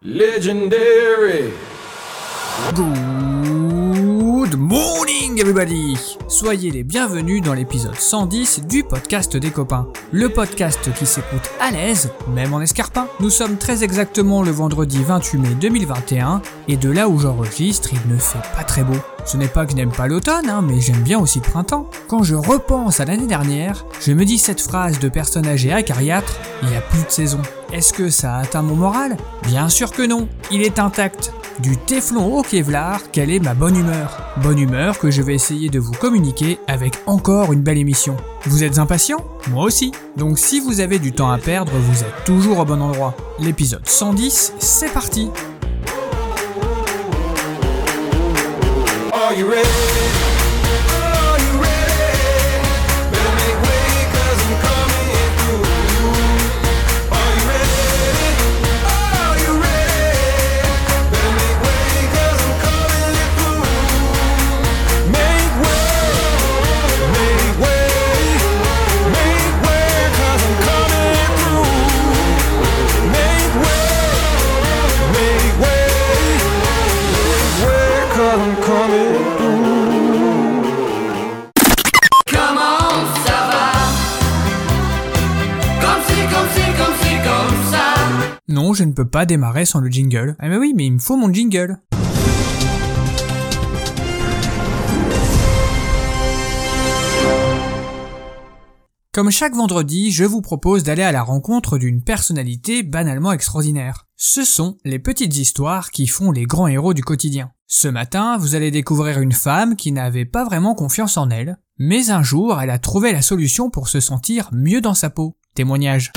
Legendary. Good morning everybody Soyez les bienvenus dans l'épisode 110 du podcast des copains. Le podcast qui s'écoute à l'aise, même en escarpin. Nous sommes très exactement le vendredi 28 mai 2021 et de là où j'enregistre, il ne fait pas très beau. Ce n'est pas que je n'aime pas l'automne, hein, mais j'aime bien aussi le printemps. Quand je repense à l'année dernière, je me dis cette phrase de personne âgée acariâtre, il n'y a plus de saison. Est-ce que ça a atteint mon moral? Bien sûr que non, il est intact. Du téflon au Kevlar, quelle est ma bonne humeur? Bonne humeur que je vais essayer de vous communiquer avec encore une belle émission. Vous êtes impatient? Moi aussi. Donc si vous avez du temps à perdre, vous êtes toujours au bon endroit. L'épisode 110, c'est parti? Pas démarrer sans le jingle. Ah mais oui, mais il me faut mon jingle. Comme chaque vendredi, je vous propose d'aller à la rencontre d'une personnalité banalement extraordinaire. Ce sont les petites histoires qui font les grands héros du quotidien. Ce matin, vous allez découvrir une femme qui n'avait pas vraiment confiance en elle, mais un jour, elle a trouvé la solution pour se sentir mieux dans sa peau. Témoignage.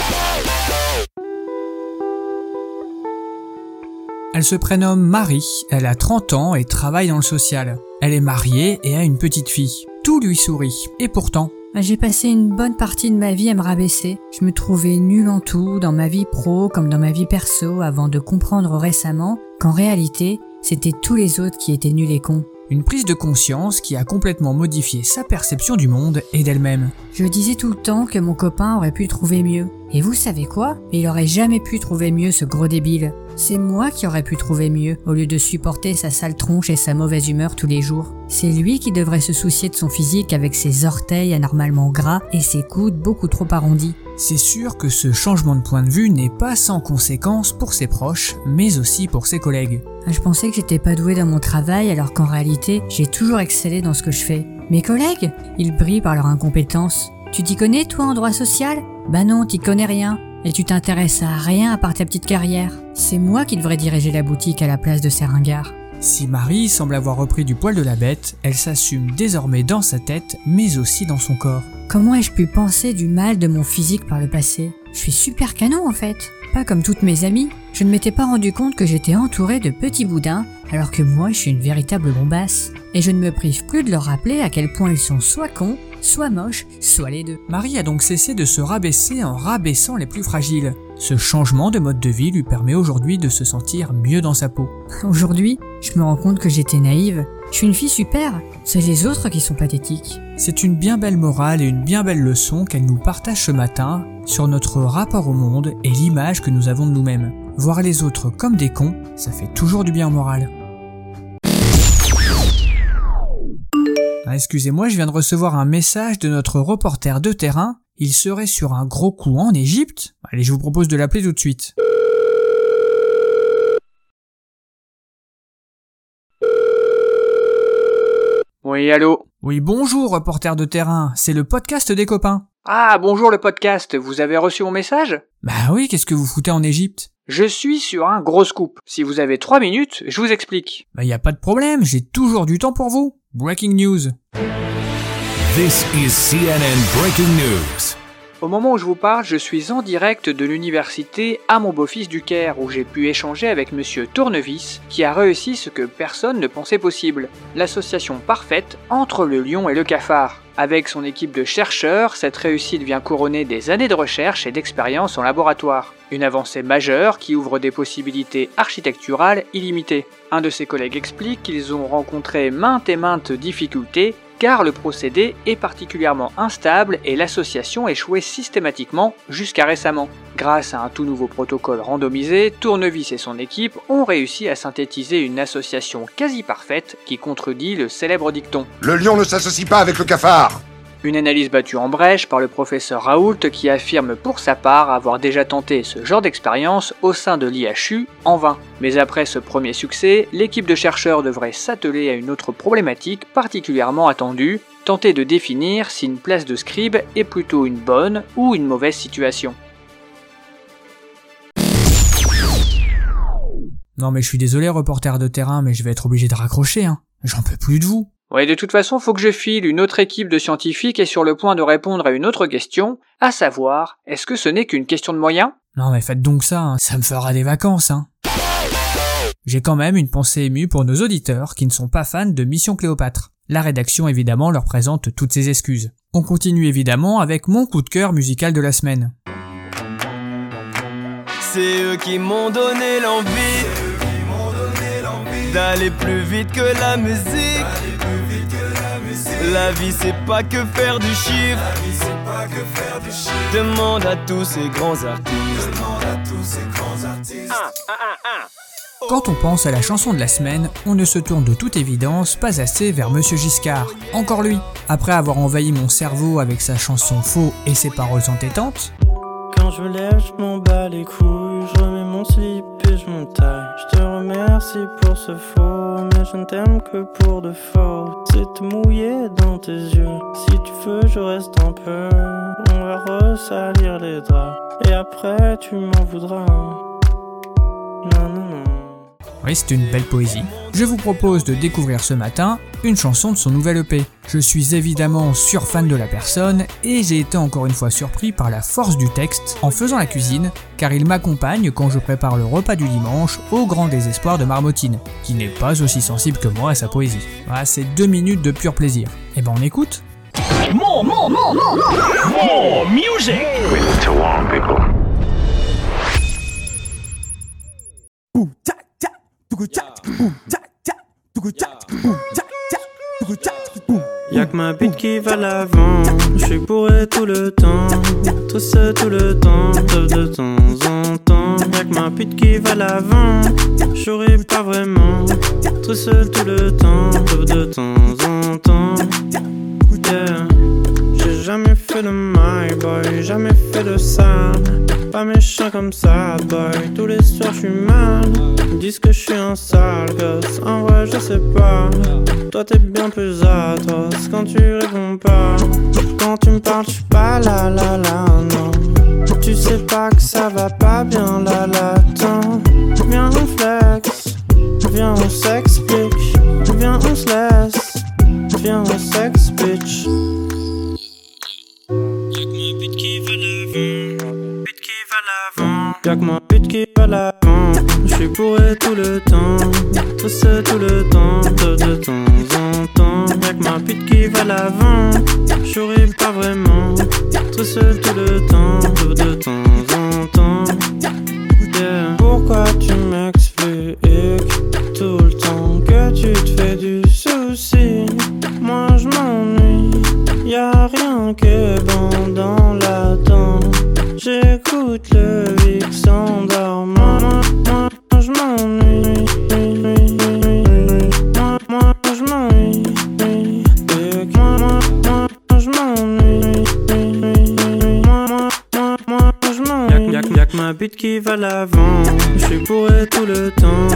Elle se prénomme Marie, elle a 30 ans et travaille dans le social. Elle est mariée et a une petite fille. Tout lui sourit. Et pourtant, J'ai passé une bonne partie de ma vie à me rabaisser. Je me trouvais nulle en tout, dans ma vie pro comme dans ma vie perso, avant de comprendre récemment qu'en réalité, c'était tous les autres qui étaient nuls et cons. une prise de conscience qui a complètement modifié sa perception du monde et d'elle-même. Je disais tout le temps que mon copain aurait pu trouver mieux. Et vous savez quoi? Il aurait jamais pu trouver mieux ce gros débile. C'est moi qui aurais pu trouver mieux, au lieu de supporter sa sale tronche et sa mauvaise humeur tous les jours. C'est lui qui devrait se soucier de son physique avec ses orteils anormalement gras et ses coudes beaucoup trop arrondis. C'est sûr que ce changement de point de vue n'est pas sans conséquences pour ses proches, mais aussi pour ses collègues. Je pensais que j'étais pas douée dans mon travail alors qu'en réalité, j'ai toujours excellé dans ce que je fais. Mes collègues, ils brillent par leur incompétence. Tu t'y connais toi en droit social? Bah non, t'y connais rien. Et tu t'intéresses à rien à part ta petite carrière. C'est moi qui devrais diriger la boutique à la place de ces ringards. Si Marie semble avoir repris du poil de la bête, elle s'assume désormais dans sa tête, mais aussi dans son corps. Comment ai-je pu penser du mal de mon physique par le passé? Je suis super canon en fait. Pas comme toutes mes amies. Je ne m'étais pas rendu compte que j'étais entourée de petits boudins, alors que moi je suis une véritable bombasse. Et je ne me prive plus de leur rappeler à quel point ils sont soit cons, soit moches, soit les deux. Marie a donc cessé de se rabaisser en rabaissant les plus fragiles. Ce changement de mode de vie lui permet aujourd'hui de se sentir mieux dans sa peau. Aujourd'hui, je me rends compte que j'étais naïve. Je suis une fille super, c'est les autres qui sont pathétiques. C'est une bien belle morale et une bien belle leçon qu'elle nous partage ce matin sur notre rapport au monde et l'image que nous avons de nous-mêmes. Voir les autres comme des cons, ça fait toujours du bien au moral. Ah, excusez-moi, je viens de recevoir un message de notre reporter de terrain. Il serait sur un gros coup en Égypte. Allez, je vous propose de l'appeler tout de suite. Oui, allô Oui, bonjour, reporter de terrain. C'est le podcast des copains. Ah, bonjour le podcast, vous avez reçu mon message? Bah oui, qu'est-ce que vous foutez en Égypte? Je suis sur un gros scoop. Si vous avez trois minutes, je vous explique. Bah y a pas de problème, j'ai toujours du temps pour vous. Breaking news. This is CNN Breaking News. Au moment où je vous parle, je suis en direct de l'université à mon beau-fils du Caire, où j'ai pu échanger avec monsieur Tournevis, qui a réussi ce que personne ne pensait possible. L'association parfaite entre le lion et le cafard. Avec son équipe de chercheurs, cette réussite vient couronner des années de recherche et d'expérience en laboratoire. Une avancée majeure qui ouvre des possibilités architecturales illimitées. Un de ses collègues explique qu'ils ont rencontré maintes et maintes difficultés car le procédé est particulièrement instable et l'association échouait systématiquement jusqu'à récemment. Grâce à un tout nouveau protocole randomisé, Tournevis et son équipe ont réussi à synthétiser une association quasi parfaite qui contredit le célèbre dicton. Le lion ne s'associe pas avec le cafard Une analyse battue en brèche par le professeur Raoult qui affirme pour sa part avoir déjà tenté ce genre d'expérience au sein de l'IHU en vain. Mais après ce premier succès, l'équipe de chercheurs devrait s'atteler à une autre problématique particulièrement attendue, tenter de définir si une place de scribe est plutôt une bonne ou une mauvaise situation. Non mais je suis désolé reporter de terrain, mais je vais être obligé de raccrocher, hein. J'en peux plus de vous. Ouais, de toute façon, faut que je file. Une autre équipe de scientifiques est sur le point de répondre à une autre question, à savoir, est-ce que ce n'est qu'une question de moyens? Non mais faites donc ça, hein. ça me fera des vacances, hein. J'ai quand même une pensée émue pour nos auditeurs qui ne sont pas fans de Mission Cléopâtre. La rédaction évidemment leur présente toutes ses excuses. On continue évidemment avec mon coup de cœur musical de la semaine. C'est eux qui m'ont donné l'envie d'aller plus vite que la musique. La vie c'est pas que faire du chiffre. Demande à tous ces grands artistes. Quand on pense à la chanson de la semaine, on ne se tourne de toute évidence pas assez vers Monsieur Giscard. Encore lui. Après avoir envahi mon cerveau avec sa chanson Faux et ses paroles entêtantes, Quand je me lève, je m'en bats les couilles. Je remets mon slip et je m'entaille. Je te remercie pour ce faux, je ne t'aime que pour de faux. C'est te mouiller dans tes yeux. Si tu veux, je reste un peu. On va ressalir les draps. Et après, tu m'en voudras. Non. Oui c'est une belle poésie, je vous propose de découvrir ce matin une chanson de son nouvel EP. Je suis évidemment surfan de la personne et j'ai été encore une fois surpris par la force du texte en faisant la cuisine car il m'accompagne quand je prépare le repas du dimanche au grand désespoir de Marmotine, qui n'est pas aussi sensible que moi à sa poésie. C'est deux minutes de pur plaisir. Et ben on écoute Y'a que ma bite qui va l'avant. Je suis bourré tout le temps. Seul tout le temps. De temps en temps. Y'a que ma bite qui va l'avant. Je souris pas vraiment. Seul tout le temps. De temps en temps. Yeah. Fait de my boy. Jamais fait de ça. Pas méchant comme ça, boy. Tous les soirs je suis mal. Disent que je suis un sale gosse. En vrai, je sais pas. Toi t'es bien plus atroce quand tu réponds pas. Quand tu me parles, je pas là là là, non. Tu sais pas que ça va pas bien là là, attends. Viens on flex, viens on s'explique, viens on se laisse, viens on sex bitch. Y'a que ma pute qui va l'avant. Je suis bourré tout le temps. Tout seul tout le temps. De, temps en temps. Y'a que ma pute qui va l'avant. Je souris pas vraiment. Ma bite qui va l'avant. Je suis bourré tout le temps.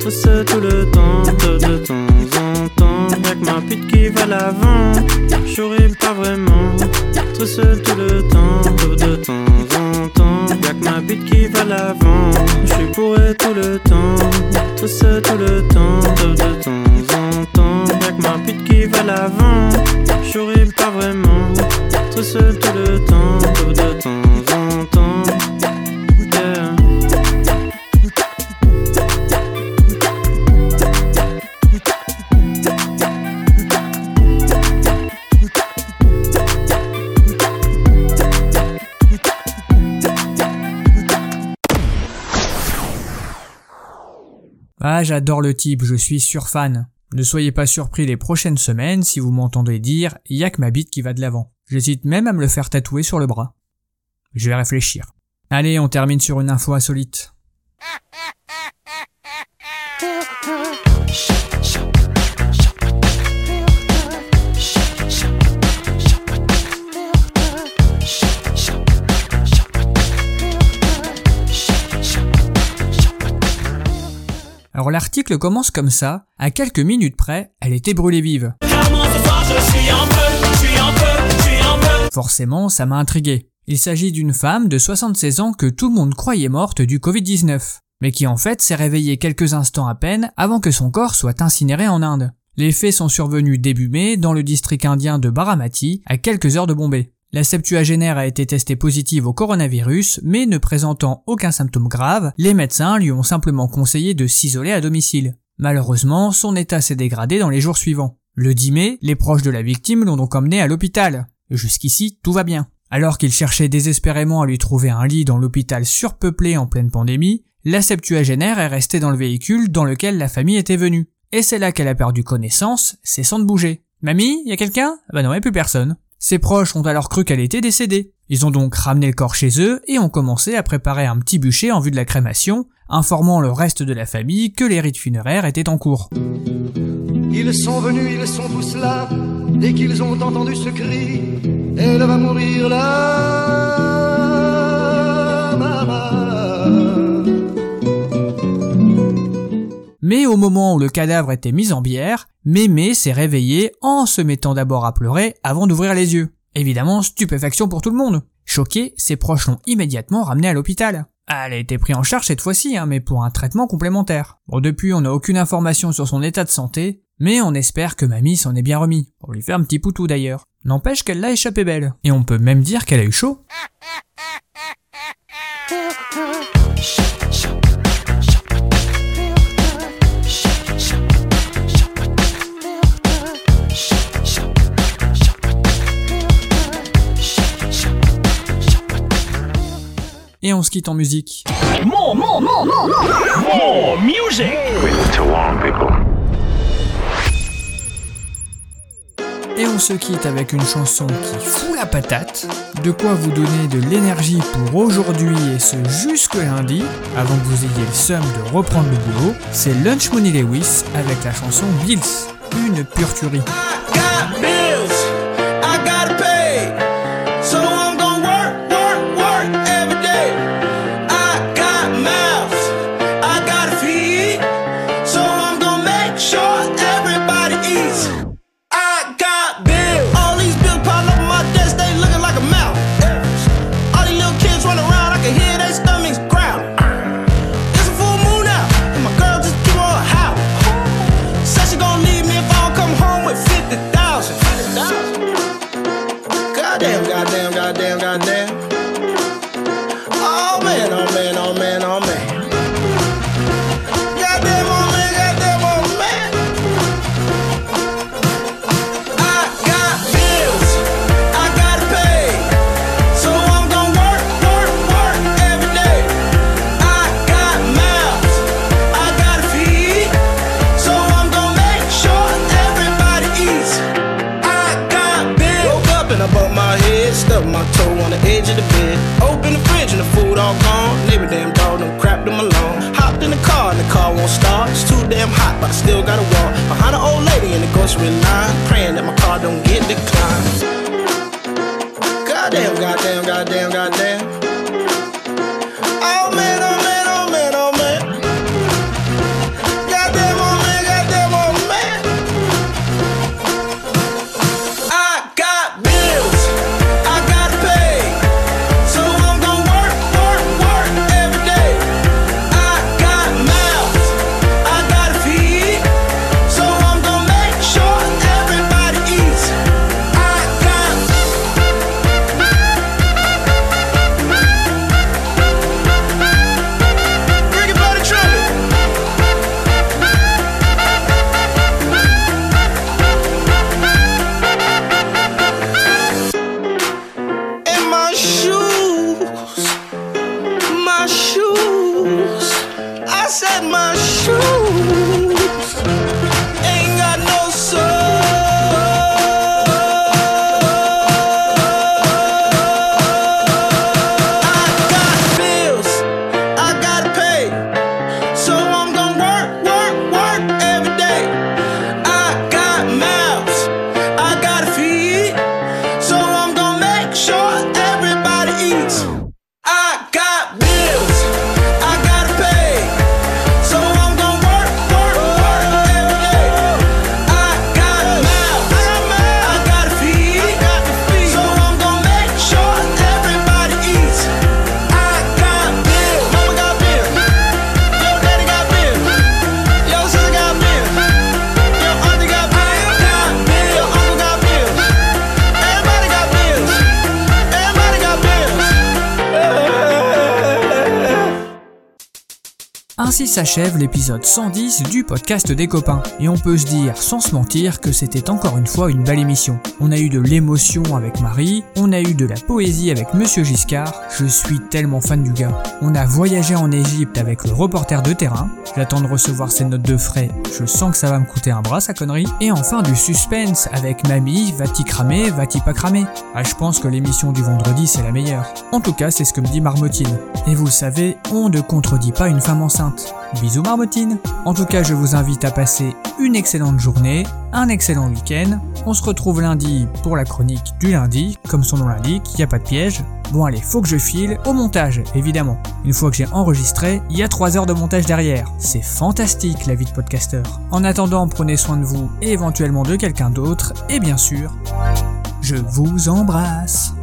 Tout seul tout le temps. De, temps en temps. Y'a que ma bite qui va l'avant. Je souris pas vraiment. Tout seul tout le temps. De, temps en temps. Y'a que ma bite qui va l'avant. Je suis bourré tout le temps. Tout seul tout le temps. De, temps en temps. Y'a que ma bite qui va l'avant. Je souris pas vraiment. Tout seul tout le temps. De temps en temps. Ah j'adore le type, je suis surfan. Ne soyez pas surpris les prochaines semaines si vous m'entendez dire y a que ma bite qui va de l'avant. J'hésite même à me le faire tatouer sur le bras. Je vais réfléchir. Allez, on termine sur une info insolite. Alors l'article commence comme ça, à quelques minutes près, elle était brûlée vive. Forcément, ça m'a intrigué. Il s'agit d'une femme de 76 ans que tout le monde croyait morte du Covid-19, mais qui en fait s'est réveillée quelques instants à peine avant que son corps soit incinéré en Inde. Les faits sont survenus début mai dans le district indien de Baramati, à quelques heures de Bombay. La septuagénaire a été testée positive au coronavirus, mais ne présentant aucun symptôme grave, les médecins lui ont simplement conseillé de s'isoler à domicile. Malheureusement, son état s'est dégradé dans les jours suivants. Le 10 mai, les proches de la victime l'ont donc emmené à l'hôpital. Jusqu'ici, tout va bien. Alors qu'il cherchait désespérément à lui trouver un lit dans l'hôpital surpeuplé en pleine pandémie, la septuagénaire est restée dans le véhicule dans lequel la famille était venue. Et c'est là qu'elle a perdu connaissance, cessant de bouger. Mamie, y a quelqu'un Bah non, y a plus personne. Ses proches ont alors cru qu'elle était décédée. Ils ont donc ramené le corps chez eux et ont commencé à préparer un petit bûcher en vue de la crémation, informant le reste de la famille que les rites funéraires étaient en cours. Ils sont venus, ils sont tous là, dès qu'ils ont entendu ce cri, elle va mourir là, Mais au moment où le cadavre était mis en bière, Mémé s'est réveillée en se mettant d'abord à pleurer avant d'ouvrir les yeux. Évidemment, stupéfaction pour tout le monde. Choquée, ses proches l'ont immédiatement ramenée à l'hôpital. Elle a été prise en charge cette fois-ci, hein, mais pour un traitement complémentaire. Bon, depuis, on n'a aucune information sur son état de santé, mais on espère que mamie s'en est bien remis. On lui fait un petit poutou d'ailleurs. N'empêche qu'elle l'a échappé belle. Et on peut même dire qu'elle a eu chaud. Et on se quitte en musique. More, more, more, more, more, more music. Et on se quitte avec une chanson qui fout la patate, de quoi vous donner de l'énergie pour aujourd'hui et ce jusque lundi, avant que vous ayez le seum de reprendre le boulot, c'est Lunch Money Lewis avec la chanson Bills, une pure tuerie. I bumped my head, stubbed my toe on the edge of the bed. Open the fridge and the food all gone. Neighbor damn dog done crapped them alone. Hopped in the car and the car won't start. It's too damn hot, but I still gotta walk behind an old lady in the grocery line, praying that my car don't get declined. Goddamn, goddamn, goddamn, goddamn. Ainsi s'achève l'épisode 110 du podcast des copains. Et on peut se dire, sans se mentir, que c'était encore une fois une belle émission. On a eu de l'émotion avec Marie, on a eu de la poésie avec Monsieur Giscard, je suis tellement fan du gars. On a voyagé en Égypte avec le reporter de terrain, j'attends de recevoir ses notes de frais, je sens que ça va me coûter un bras sa connerie. Et enfin du suspense avec Mamie, va-t-il cramer, va-t-il pas cramer Ah je pense que l'émission du vendredi c'est la meilleure. En tout cas c'est ce que me dit Marmotine. Et vous savez, on ne contredit pas une femme enceinte. Bisous Marmotine En tout cas, je vous invite à passer une excellente journée, un excellent week-end. On se retrouve lundi pour la chronique du lundi, comme son nom l'indique, il n'y a pas de piège. Bon allez, faut que je file au montage, évidemment. Une fois que j'ai enregistré, il y a 3 heures de montage derrière. C'est fantastique la vie de podcasteur. En attendant, prenez soin de vous et éventuellement de quelqu'un d'autre, et bien sûr, je vous embrasse.